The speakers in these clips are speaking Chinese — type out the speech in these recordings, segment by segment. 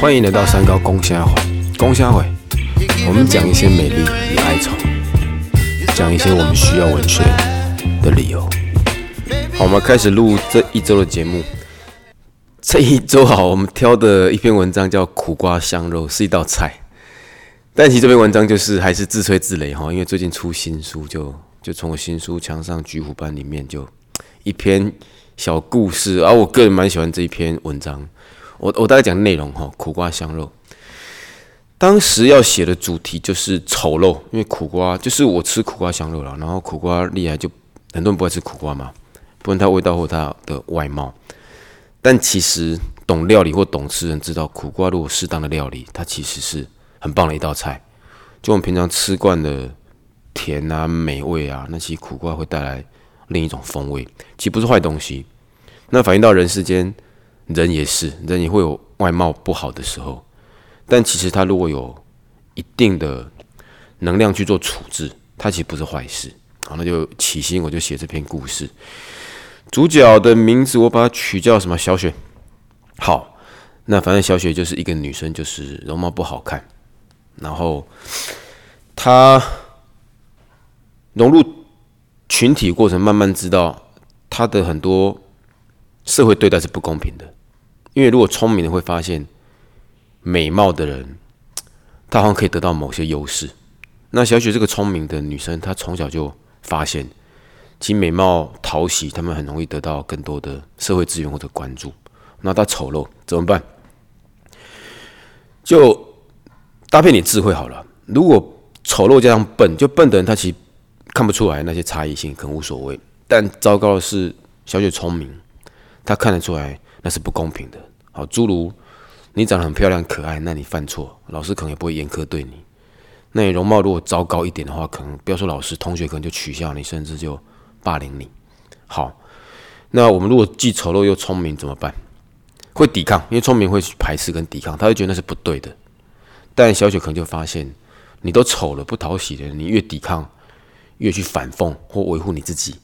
欢迎来到三高公虾会，公虾会，我们讲一些美丽与哀愁，讲一些我们需要文学的理由。好，我们开始录这一周的节目。这一周好，我们挑的一篇文章叫苦瓜香肉，是一道菜。但其实这篇文章就是还是自吹自擂哈，因为最近出新书，就就从我新书《墙上菊虎斑》里面就一篇小故事，而我个人蛮喜欢这一篇文章。我我大概讲内容哈，苦瓜香肉。当时要写的主题就是丑陋，因为苦瓜就是我吃苦瓜香肉了，然后苦瓜厉害就很多人不爱吃苦瓜嘛，不论它味道或它的外貌。但其实懂料理或懂吃人知道，苦瓜如果适当的料理，它其实是。很棒的一道菜，就我们平常吃惯的甜啊、美味啊，那其实苦瓜会带来另一种风味，其实不是坏东西。那反映到人世间，人也是，人也会有外貌不好的时候，但其实他如果有一定的能量去做处置，它其实不是坏事。好，那就起心我就写这篇故事，主角的名字我把它取叫什么？小雪。好，那反正小雪就是一个女生，就是容貌不好看。然后，她融入群体过程，慢慢知道他的很多社会对待是不公平的。因为如果聪明的会发现，美貌的人，他好像可以得到某些优势。那小雪这个聪明的女生，她从小就发现，其美貌讨喜，他们很容易得到更多的社会资源或者关注。那她丑陋怎么办？就。搭配你智慧好了。如果丑陋加上笨，就笨的人他其实看不出来那些差异性，可能无所谓。但糟糕的是，小雪聪明，她看得出来那是不公平的。好，诸如你长得很漂亮可爱，那你犯错，老师可能也不会严苛对你。那你容貌如果糟糕一点的话，可能不要说老师，同学可能就取笑你，甚至就霸凌你。好，那我们如果既丑陋又聪明怎么办？会抵抗，因为聪明会排斥跟抵抗，他会觉得那是不对的。但小雪可能就发现，你都丑了不讨喜的，你越抵抗，越去反讽或维护你自己，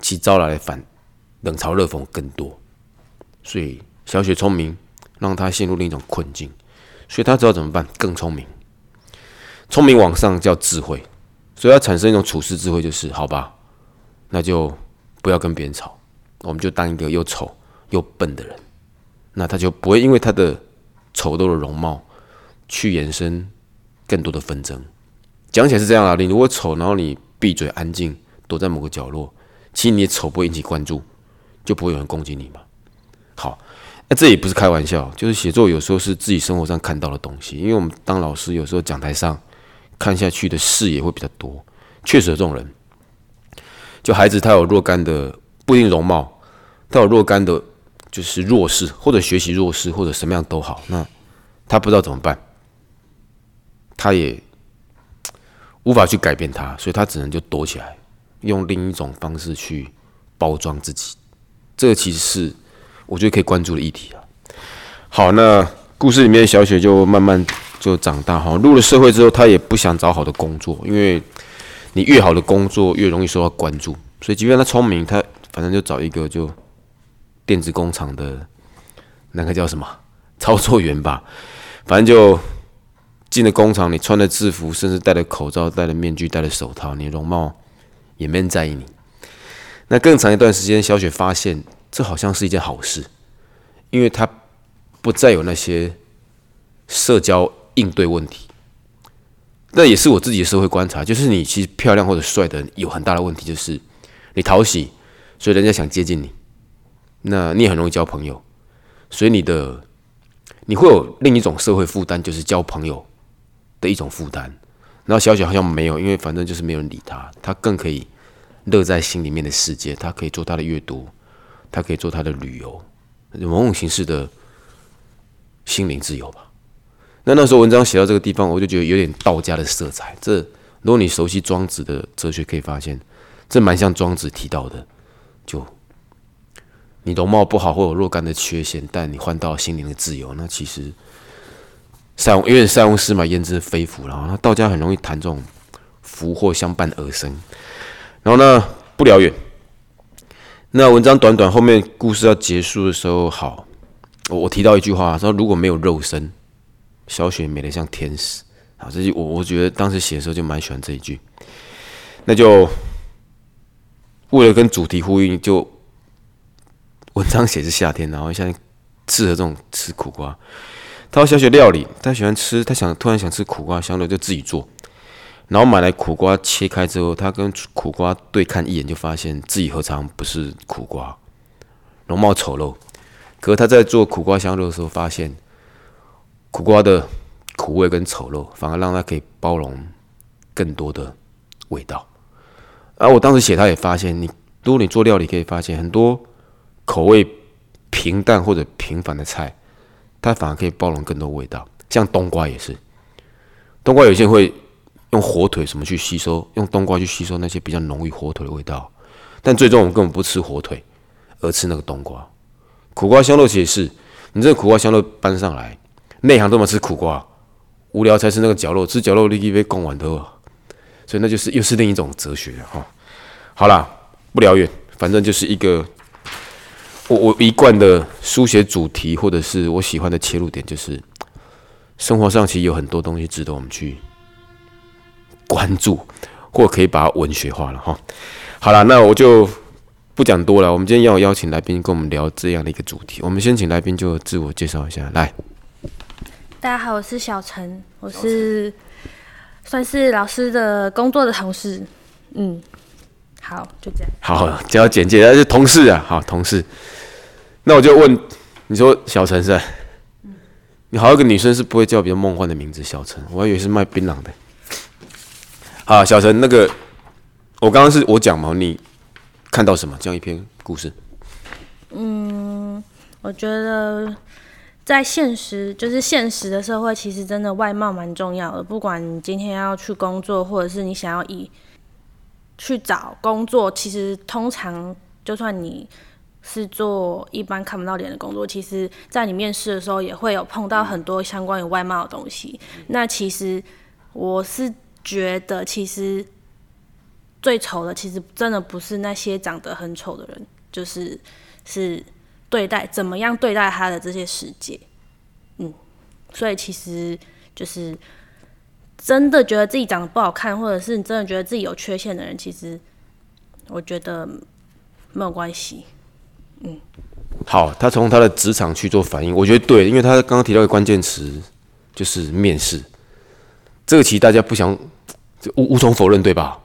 其招来的反冷嘲热讽更多。所以小雪聪明，让她陷入另一种困境。所以她知道怎么办，更聪明。聪明往上叫智慧，所以要产生一种处事智慧，就是好吧，那就不要跟别人吵，我们就当一个又丑又笨的人，那他就不会因为他的丑陋的容貌。去延伸更多的纷争，讲起来是这样啊。你如果丑，然后你闭嘴安静，躲在某个角落，其实你丑不会引起关注，就不会有人攻击你嘛。好，那这也不是开玩笑，就是写作有时候是自己生活上看到的东西。因为我们当老师，有时候讲台上看下去的视野会比较多，确实有这种人。就孩子他有若干的不一定容貌，他有若干的，就是弱势或者学习弱势或者什么样都好，那他不知道怎么办。他也无法去改变他，所以他只能就躲起来，用另一种方式去包装自己。这其实是我觉得可以关注的议题啊。好，那故事里面小雪就慢慢就长大哈，入了社会之后，她也不想找好的工作，因为你越好的工作越容易受到关注，所以即便她聪明，她反正就找一个就电子工厂的那个叫什么操作员吧，反正就。进了工厂，你穿的制服，甚至戴了口罩、戴了面具、戴了手套，你容貌也没人在意你。那更长一段时间，小雪发现这好像是一件好事，因为她不再有那些社交应对问题。那也是我自己的社会观察，就是你其实漂亮或者帅的有很大的问题，就是你讨喜，所以人家想接近你，那你也很容易交朋友，所以你的你会有另一种社会负担，就是交朋友。的一种负担，然后小雪好像没有，因为反正就是没有人理他，他更可以乐在心里面的世界，他可以做他的阅读，他可以做他的旅游，某种形式的心灵自由吧。那那时候文章写到这个地方，我就觉得有点道家的色彩。这如果你熟悉庄子的哲学，可以发现这蛮像庄子提到的，就你容貌不好或有若干的缺陷，但你换到心灵的自由，那其实。塞翁，因为塞翁失马焉知非福，然后那道家很容易谈这种福祸相伴而生。然后呢，不聊远，那文章短短，后面故事要结束的时候，好，我我提到一句话，说如果没有肉身，小雪美得像天使。好，这句我我觉得当时写的时候就蛮喜欢这一句。那就为了跟主题呼应，就文章写是夏天，然后像适合这种吃苦瓜。他说小雪料理，他喜欢吃，他想突然想吃苦瓜香的，就自己做。然后买来苦瓜切开之后，他跟苦瓜对看一眼，就发现自己何尝不是苦瓜，容貌丑陋。可是他在做苦瓜香肉的时候，发现苦瓜的苦味跟丑陋，反而让他可以包容更多的味道。而我当时写，他也发现，你如果你做料理，可以发现很多口味平淡或者平凡的菜，它反而可以包容更多味道。像冬瓜也是，冬瓜有些会。用火腿什么去吸收？用冬瓜去吸收那些比较浓郁火腿的味道，但最终我们根本不吃火腿，而吃那个冬瓜。苦瓜香肉其实是，你这个苦瓜香肉搬上来，内行都没吃苦瓜，无聊才吃那个绞肉，吃绞肉立即被供完的，所以那就是又是另一种哲学哈。好啦，不聊远，反正就是一个我我一贯的书写主题，或者是我喜欢的切入点，就是生活上其实有很多东西值得我们去。关注，或可以把它文学化了哈。好了，那我就不讲多了。我们今天要邀请来宾跟我们聊这样的一个主题。我们先请来宾就自我介绍一下，来。大家好，我是小陈，我是算是老师的工作的同事。嗯，好，就这样。好，只要简介，那是同事啊。好，同事。那我就问，你说小陈是？你好，一个女生是不会叫比较梦幻的名字，小陈，我还以为是卖槟榔的。好，小陈，那个，我刚刚是我讲嘛，你看到什么这样一篇故事？嗯，我觉得在现实，就是现实的社会，其实真的外貌蛮重要的。不管你今天要去工作，或者是你想要以去找工作，其实通常就算你是做一般看不到脸的工作，其实在你面试的时候也会有碰到很多相关于外貌的东西。那其实我是。觉得其实最丑的，其实真的不是那些长得很丑的人，就是是对待怎么样对待他的这些世界，嗯，所以其实就是真的觉得自己长得不好看，或者是你真的觉得自己有缺陷的人，其实我觉得没有关系，嗯。好，他从他的职场去做反应，我觉得对，因为他刚刚提到一个关键词，就是面试。这个其实大家不想，无无从否认，对吧？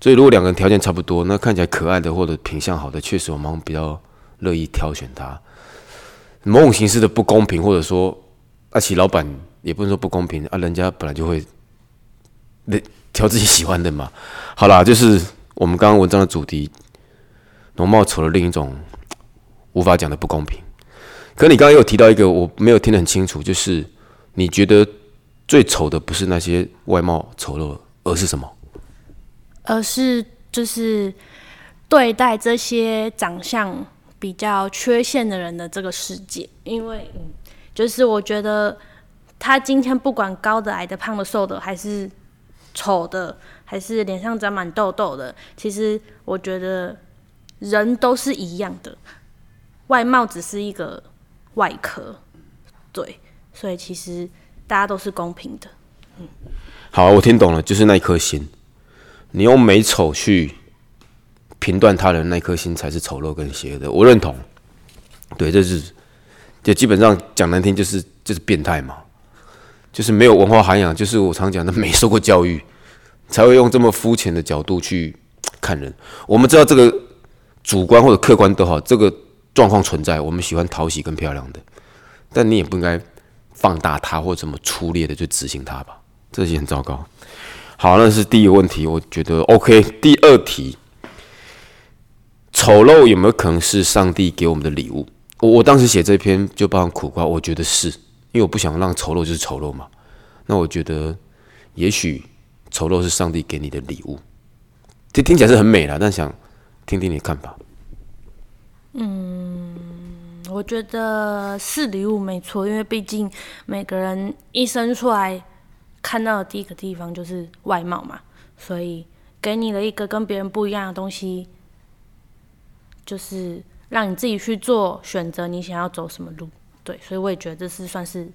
所以如果两个人条件差不多，那看起来可爱的或者品相好的，确实我们比较乐意挑选他。某种形式的不公平，或者说，阿奇老板也不能说不公平啊，人家本来就会挑自己喜欢的嘛。好啦，就是我们刚刚文章的主题，容貌丑的另一种无法讲的不公平。可你刚刚有提到一个，我没有听得很清楚，就是你觉得。最丑的不是那些外貌丑陋，而是什么？而是就是对待这些长相比较缺陷的人的这个世界。因为，就是我觉得他今天不管高的、矮的、胖的、瘦的，还是丑的，还是脸上长满痘痘的，其实我觉得人都是一样的，外貌只是一个外壳。对，所以其实。大家都是公平的，嗯，好，我听懂了，就是那一颗心，你用美丑去评断他人，那颗心才是丑陋跟邪恶的。我认同，对，这是就基本上讲难听，就是就是变态嘛，就是没有文化涵养，就是我常讲的没受过教育，才会用这么肤浅的角度去看人。我们知道这个主观或者客观都好，这个状况存在，我们喜欢讨喜跟漂亮的，但你也不应该。放大它或怎么粗劣的去执行它吧，这些很糟糕。好，那是第一个问题，我觉得 OK。第二题，丑陋有没有可能是上帝给我们的礼物？我我当时写这篇就包含苦瓜，我觉得是因为我不想让丑陋就是丑陋嘛。那我觉得也许丑陋是上帝给你的礼物，这听起来是很美了，但想听听你看法。嗯。我觉得是礼物没错，因为毕竟每个人一生出来看到的第一个地方就是外貌嘛，所以给你了一个跟别人不一样的东西，就是让你自己去做选择，你想要走什么路。对，所以我也觉得这是算是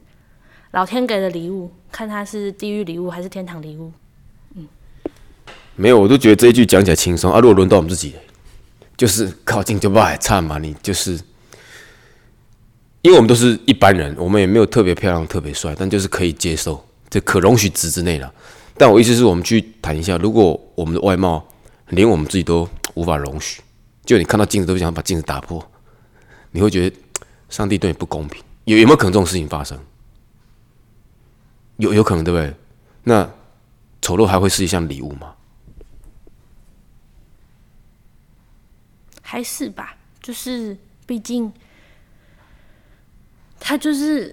老天给的礼物，看它是地狱礼物还是天堂礼物。嗯没有，我都觉得这一句讲起来轻松啊。如果轮到我们自己，就是靠近就不还差嘛。你就是，因为我们都是一般人，我们也没有特别漂亮、特别帅，但就是可以接受，这可容许值之内了。但我意思是我们去谈一下，如果我们的外貌连我们自己都无法容许，就你看到镜子都想把镜子打破，你会觉得上帝对你不公平。有有没有可能这种事情发生？有有可能对不对？那丑陋还会是一项礼物吗？还是吧，就是毕竟他就是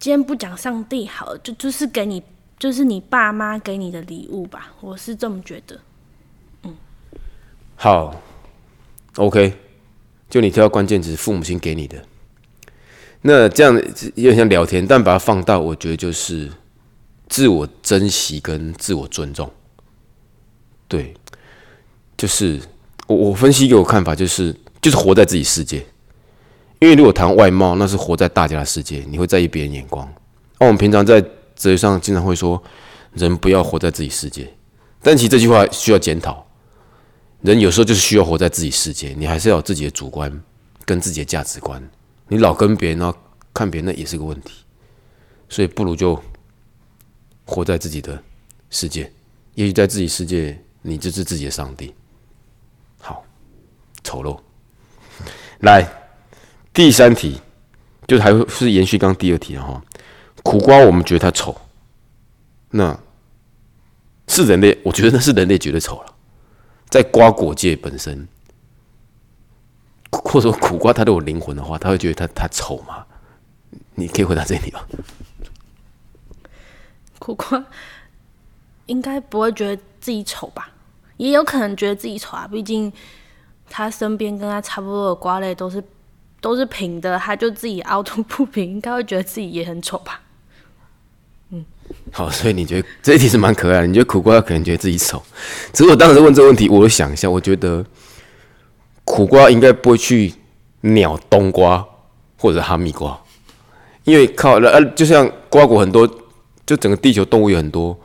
今天不讲上帝好，就就是给你，就是你爸妈给你的礼物吧，我是这么觉得。嗯，好，OK，就你挑关键词，父母亲给你的，那这样有点像聊天，但把它放大，我觉得就是自我珍惜跟自我尊重。对，就是。我我分析一个我看法，就是就是活在自己世界，因为如果谈外貌，那是活在大家的世界，你会在意别人眼光。那我们平常在哲学上经常会说，人不要活在自己世界，但其实这句话需要检讨。人有时候就是需要活在自己世界，你还是要有自己的主观跟自己的价值观。你老跟别人然后看别人，那也是个问题。所以不如就活在自己的世界，也许在自己世界，你就是自己的上帝。好丑陋，来第三题，就还是延续刚第二题哈。苦瓜我们觉得它丑，那是人类，我觉得那是人类觉得丑了。在瓜果界本身，或者说苦瓜它都有灵魂的话，他会觉得它它丑吗？你可以回答这里吗？苦瓜应该不会觉得自己丑吧？也有可能觉得自己丑啊，毕竟。他身边跟他差不多的瓜类都是都是平的，他就自己凹凸不平，应该会觉得自己也很丑吧？好，所以你觉得这一题是蛮可爱的？你觉得苦瓜可能觉得自己丑？只是我当时问这个问题，我想一下，我觉得苦瓜应该不会去鸟冬瓜或者哈密瓜，因为靠呃，就像瓜果很多，就整个地球动物有很多，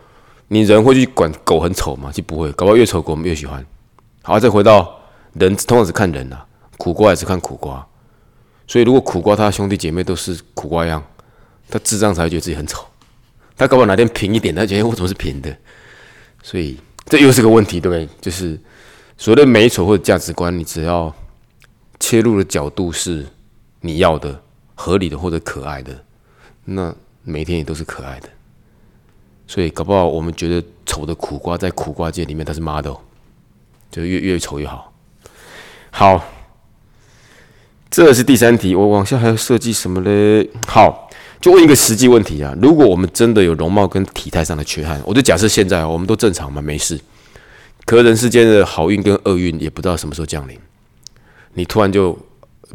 你人会去管狗很丑吗？就不会，搞不好越丑狗我们越喜欢。好，再回到。人通常只看人呐，苦瓜也是看苦瓜，所以如果苦瓜他兄弟姐妹都是苦瓜样，他智障才会觉得自己很丑。他搞不好哪天平一点，他觉得我怎么是平的？所以这又是个问题，对不对？就是所谓的美丑或者价值观，你只要切入的角度是你要的、合理的或者可爱的，那每天也都是可爱的。所以搞不好我们觉得丑的苦瓜，在苦瓜界里面它是 model，就越越丑越好。好，这是第三题。我往下还要设计什么嘞？好，就问一个实际问题啊。如果我们真的有容貌跟体态上的缺憾，我就假设现在我们都正常嘛，没事。可人世间的好运跟厄运也不知道什么时候降临。你突然就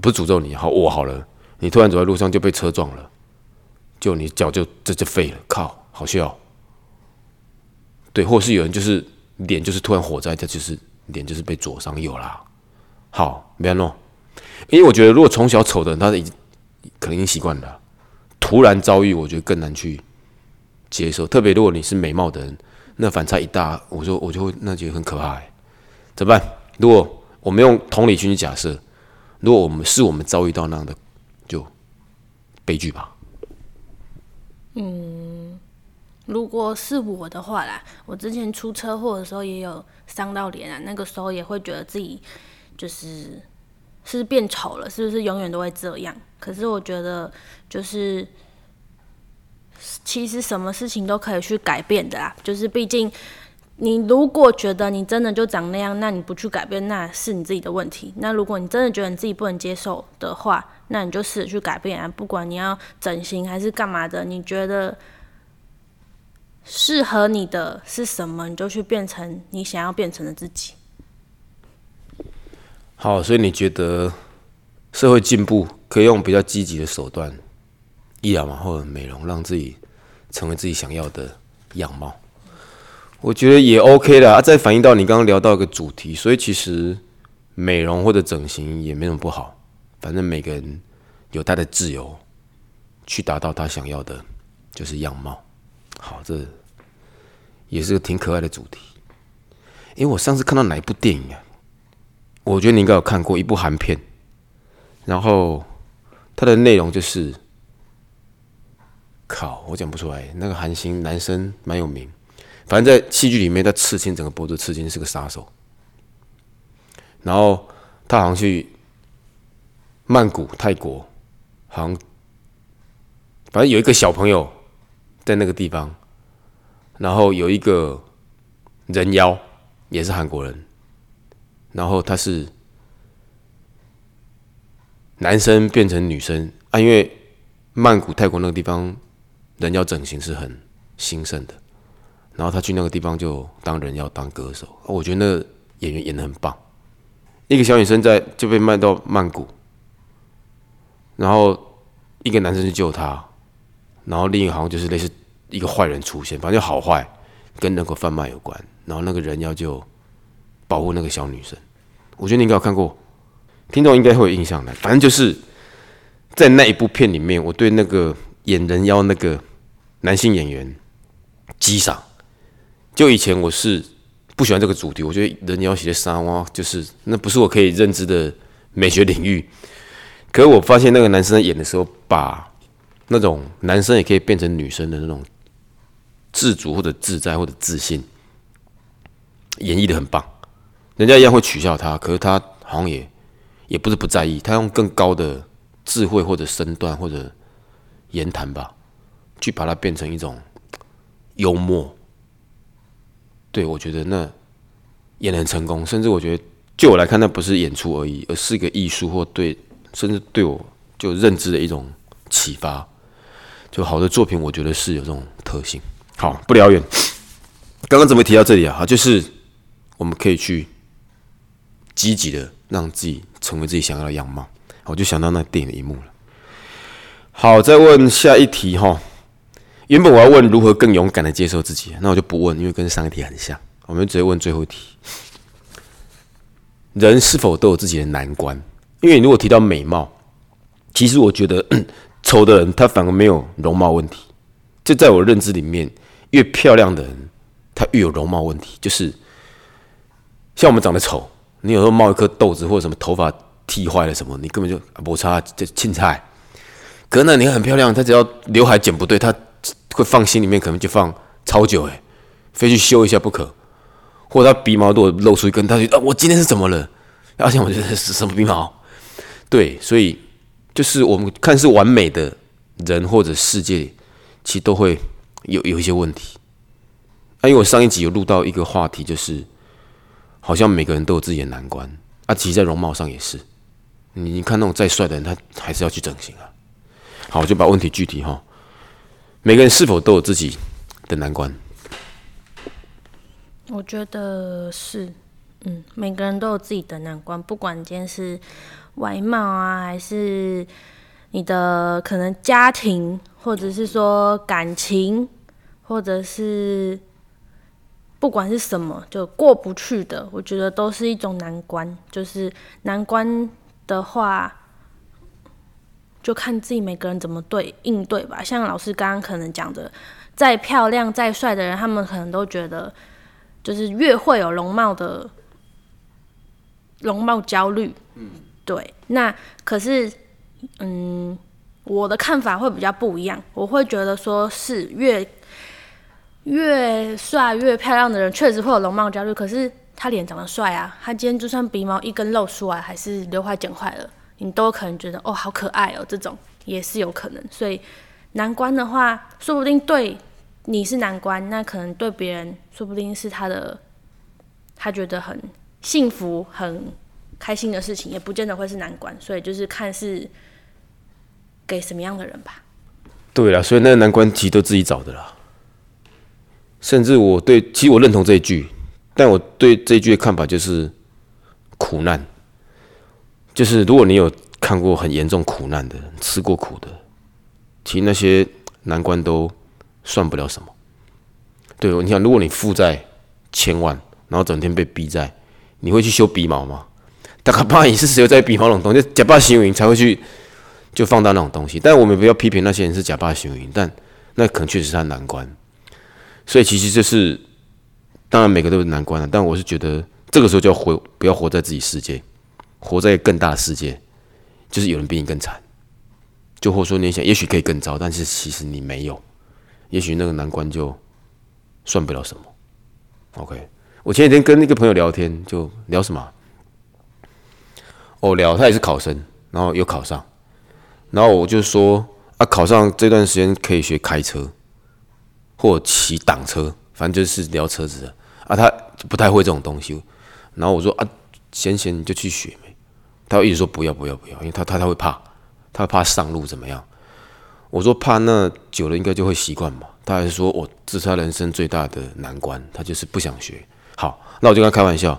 不诅咒你，好我好了。你突然走在路上就被车撞了，就你脚就这就废了。靠，好笑。对，或是有人就是脸就是突然火灾，他就是脸就是被灼伤，有啦。好，没弄，因为我觉得如果从小丑的人，他已经可能已经习惯了，突然遭遇，我觉得更难去接受。特别如果你是美貌的人，那反差一大，我说我就会那觉得很可怕。怎么办？如果我们用同理心去假设，如果我们是我们遭遇到那样的，就悲剧吧。嗯，如果是我的话啦，我之前出车祸的时候也有伤到脸啊，那个时候也会觉得自己。就是是变丑了，是不是永远都会这样？可是我觉得，就是其实什么事情都可以去改变的啦。就是毕竟，你如果觉得你真的就长那样，那你不去改变，那是你自己的问题。那如果你真的觉得你自己不能接受的话，那你就试着去改变啊。不管你要整形还是干嘛的，你觉得适合你的是什么，你就去变成你想要变成的自己。好，所以你觉得社会进步可以用比较积极的手段，医疗嘛或者美容，让自己成为自己想要的样貌？我觉得也 OK 的啊。再反映到你刚刚聊到一个主题，所以其实美容或者整形也没什么不好，反正每个人有他的自由，去达到他想要的，就是样貌。好，这也是个挺可爱的主题。因为我上次看到哪一部电影啊？我觉得你应该有看过一部韩片，然后它的内容就是，靠，我讲不出来。那个韩星男生蛮有名，反正在戏剧里面，他刺青整个脖子刺青是个杀手。然后他好像去曼谷泰国，好像反正有一个小朋友在那个地方，然后有一个人妖也是韩国人。然后他是男生变成女生啊，因为曼谷泰国那个地方人妖整形是很兴盛的，然后他去那个地方就当人妖当歌手，我觉得那个演员演的很棒。一个小女生在就被卖到曼谷，然后一个男生去救她，然后另一个好像就是类似一个坏人出现，反正就好坏跟人口贩卖有关，然后那个人妖就。保护那个小女生，我觉得你应该有看过，听众应该会有印象的。反正就是在那一部片里面，我对那个演人妖那个男性演员激赏。就以前我是不喜欢这个主题，我觉得人妖写的沙哇，就是那不是我可以认知的美学领域。可是我发现那个男生演的时候，把那种男生也可以变成女生的那种自主或者自在或者自信演绎的很棒。人家一样会取笑他，可是他好像也也不是不在意，他用更高的智慧或者身段或者言谈吧，去把它变成一种幽默。对我觉得那演的很成功，甚至我觉得就我来看，那不是演出而已，而是一个艺术或对，甚至对我就认知的一种启发。就好的作品，我觉得是有这种特性。好，不聊远，刚刚怎么提到这里啊？好，就是我们可以去。积极的让自己成为自己想要的样貌，我就想到那电影的一幕了。好，再问下一题哈。原本我要问如何更勇敢的接受自己，那我就不问，因为跟上一题很像。我们直接问最后一题：人是否都有自己的难关？因为如果提到美貌，其实我觉得 丑的人他反而没有容貌问题。这在我认知里面，越漂亮的人他越有容貌问题。就是像我们长得丑。你有时候冒一颗豆子，或者什么头发剃坏了什么，你根本就摩擦这青菜。可能你很漂亮，他只要刘海剪不对，他会放心里面，可能就放超久哎，非去修一下不可。或者他鼻毛如果露出一根，他就啊，我今天是怎么了？而且我觉得是什么鼻毛？对，所以就是我们看似完美的人或者世界，其实都会有有一些问题。啊，因为我上一集有录到一个话题，就是。好像每个人都有自己的难关啊，其实，在容貌上也是。你你看那种再帅的人，他还是要去整形啊。好，我就把问题具体哈。每个人是否都有自己的难关？我觉得是，嗯，每个人都有自己的难关，不管今天是外貌啊，还是你的可能家庭，或者是说感情，或者是。不管是什么，就过不去的，我觉得都是一种难关。就是难关的话，就看自己每个人怎么对应对吧。像老师刚刚可能讲的，再漂亮、再帅的人，他们可能都觉得，就是越会有容貌的容貌焦虑。嗯，对。那可是，嗯，我的看法会比较不一样。我会觉得说是越。越帅越漂亮的人确实会有容貌焦虑，可是他脸长得帅啊，他今天就算鼻毛一根露出来，还是刘海剪坏了，你都可能觉得哦好可爱哦，这种也是有可能。所以难关的话，说不定对你是难关，那可能对别人说不定是他的，他觉得很幸福、很开心的事情，也不见得会是难关。所以就是看是给什么样的人吧。对了，所以那个难关其实都自己找的啦。甚至我对，其实我认同这一句，但我对这一句的看法就是苦难。就是如果你有看过很严重苦难的，吃过苦的，其实那些难关都算不了什么。对，你想，如果你负债千万，然后整天被逼债，你会去修鼻毛吗？大概怕你是只有在比某种东西，假扮行云才会去就放大那种东西。但我们不要批评那些人是假扮行云，但那可能确实是他难关。所以其实这是，当然每个都是难关了，但我是觉得这个时候就要活，不要活在自己世界，活在更大的世界，就是有人比你更惨，就或说你想，也许可以更糟，但是其实你没有，也许那个难关就算不了什么。OK，我前几天跟那个朋友聊天，就聊什么？哦，聊他也是考生，然后又考上，然后我就说啊，考上这段时间可以学开车，或骑挡车，反正就是聊车子的啊。他不太会这种东西，然后我说啊，闲闲你就去学呗。他一直说不要不要不要，因为他他他会怕，他怕上路怎么样？我说怕那久了应该就会习惯嘛。他还说我这是他人生最大的难关，他就是不想学。好，那我就跟他开玩笑。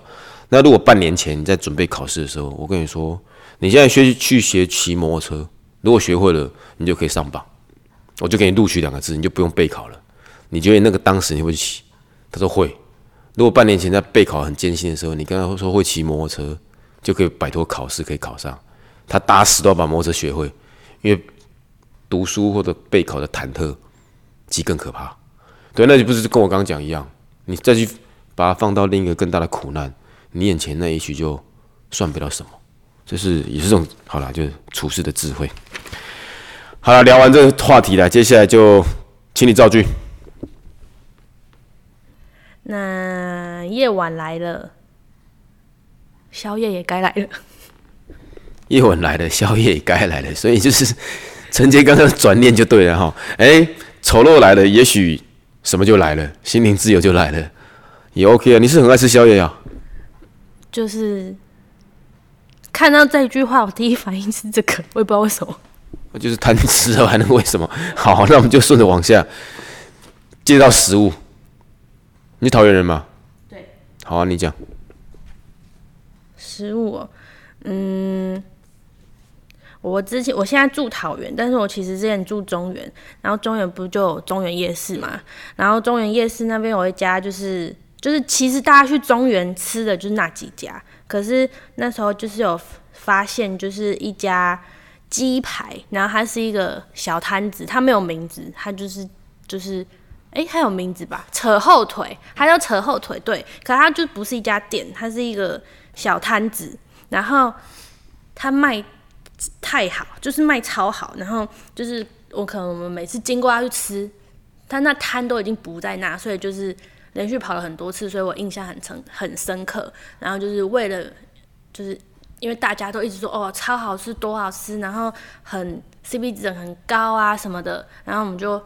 那如果半年前你在准备考试的时候，我跟你说，你现在学去学骑摩托车，如果学会了，你就可以上榜，我就给你录取两个字，你就不用备考了。你觉得那个当时你会骑？他说会。如果半年前在备考很艰辛的时候，你跟他说会骑摩托车，就可以摆脱考试，可以考上。他打死都要把摩托车学会，因为读书或者备考的忐忑，即更可怕。对，那就不是跟我刚刚讲一样，你再去把它放到另一个更大的苦难。你眼前那一曲就算不了什么，就是也是这种好了，就是处事的智慧。好了，聊完这个话题了，接下来就请你造句。那夜晚来了，宵夜也该来了。夜晚来了，宵夜也该来了，所以就是陈杰刚刚的转念就对了哈。哎，丑陋来了，也许什么就来了，心灵自由就来了，也 OK 啊。你是很爱吃宵夜啊？就是看到这句话，我第一反应是这个，我也不知道为什么。我就是贪吃啊，还能为什么？好，那我们就顺着往下介绍食物。你桃园人吗？对。好啊，你讲。食物，嗯，我之前我现在住桃园，但是我其实之前住中原，然后中原不就有中原夜市嘛？然后中原夜市那边有一家就是。就是其实大家去中原吃的就是那几家，可是那时候就是有发现，就是一家鸡排，然后它是一个小摊子，它没有名字，它就是就是，哎，它有名字吧？扯后腿，它叫扯后腿，对，可它就不是一家店，它是一个小摊子，然后它卖太好，就是卖超好，然后就是我可能我们每次经过要去吃，它那摊都已经不在那，所以就是。连续跑了很多次，所以我印象很深很深刻。然后就是为了，就是因为大家都一直说哦超好吃多好吃，然后很 CP 值很高啊什么的。然后我们就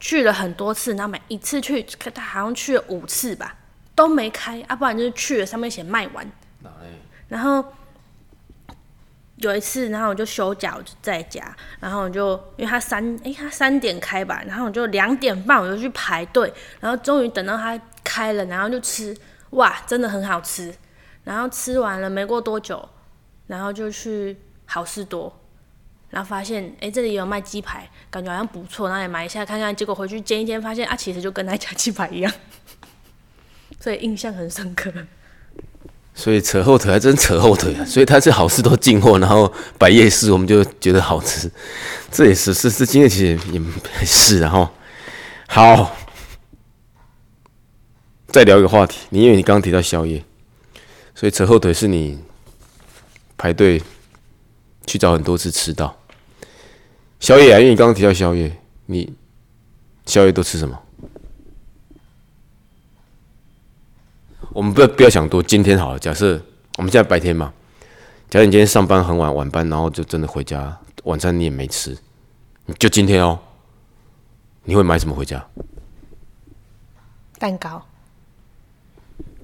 去了很多次，然后每一次去，他好像去了五次吧，都没开，啊不然就是去了上面写卖完。然后。有一次，然后我就休假，我就在家，然后我就因为他三，哎，他三点开吧，然后我就两点半我就去排队，然后终于等到他开了，然后就吃，哇，真的很好吃。然后吃完了没过多久，然后就去好事多，然后发现，哎，这里有卖鸡排，感觉好像不错，然后也买一下看看。结果回去煎一煎，发现啊，其实就跟那家鸡排一样，所以印象很深刻。所以扯后腿还真扯后腿啊！所以他是好事都进货，然后摆夜市，我们就觉得好吃。这也是是是，今天其实也 是然后好，再聊一个话题。你因为你刚刚提到宵夜，所以扯后腿是你排队去找很多次吃到宵夜啊？因为你刚刚提到宵夜，你宵夜都吃什么？我们不要不要想多，今天好了。假设我们现在白天嘛，假设你今天上班很晚，晚班，然后就真的回家，晚餐你也没吃，就今天哦，你会买什么回家？蛋糕。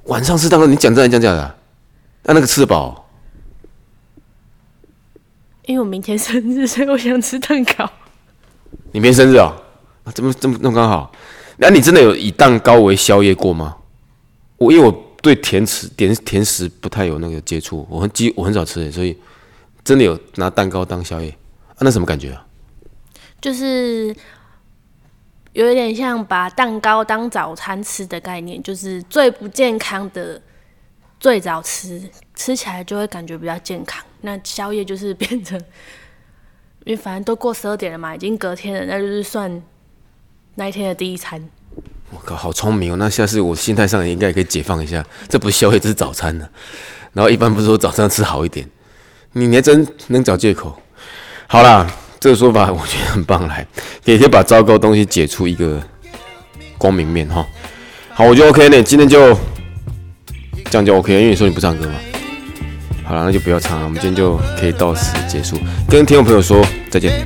晚上吃蛋糕，你讲真的讲假的？那那个吃得饱？因为我明天生日，所以我想吃蛋糕。你明天生日啊？怎么这么那么刚好？那你真的有以蛋糕为宵夜过吗？我因为我对甜食甜甜食不太有那个接触，我很几我很少吃，所以真的有拿蛋糕当宵夜啊？那什么感觉啊？就是有一点像把蛋糕当早餐吃的概念，就是最不健康的、最早吃，吃起来就会感觉比较健康。那宵夜就是变成，因为反正都过十二点了嘛，已经隔天了，那就是算那一天的第一餐。我靠，好聪明哦！那下次我心态上应该可以解放一下，这不是宵夜，这是早餐呢。然后一般不是说早上吃好一点，你还真能找借口。好啦，这个说法我觉得很棒，来也可以把糟糕东西解出一个光明面哈。好，我就 OK 呢，今天就这样就 OK，因为你说你不唱歌嘛。好了，那就不要唱了，我们今天就可以到此结束，跟听众朋友说再见。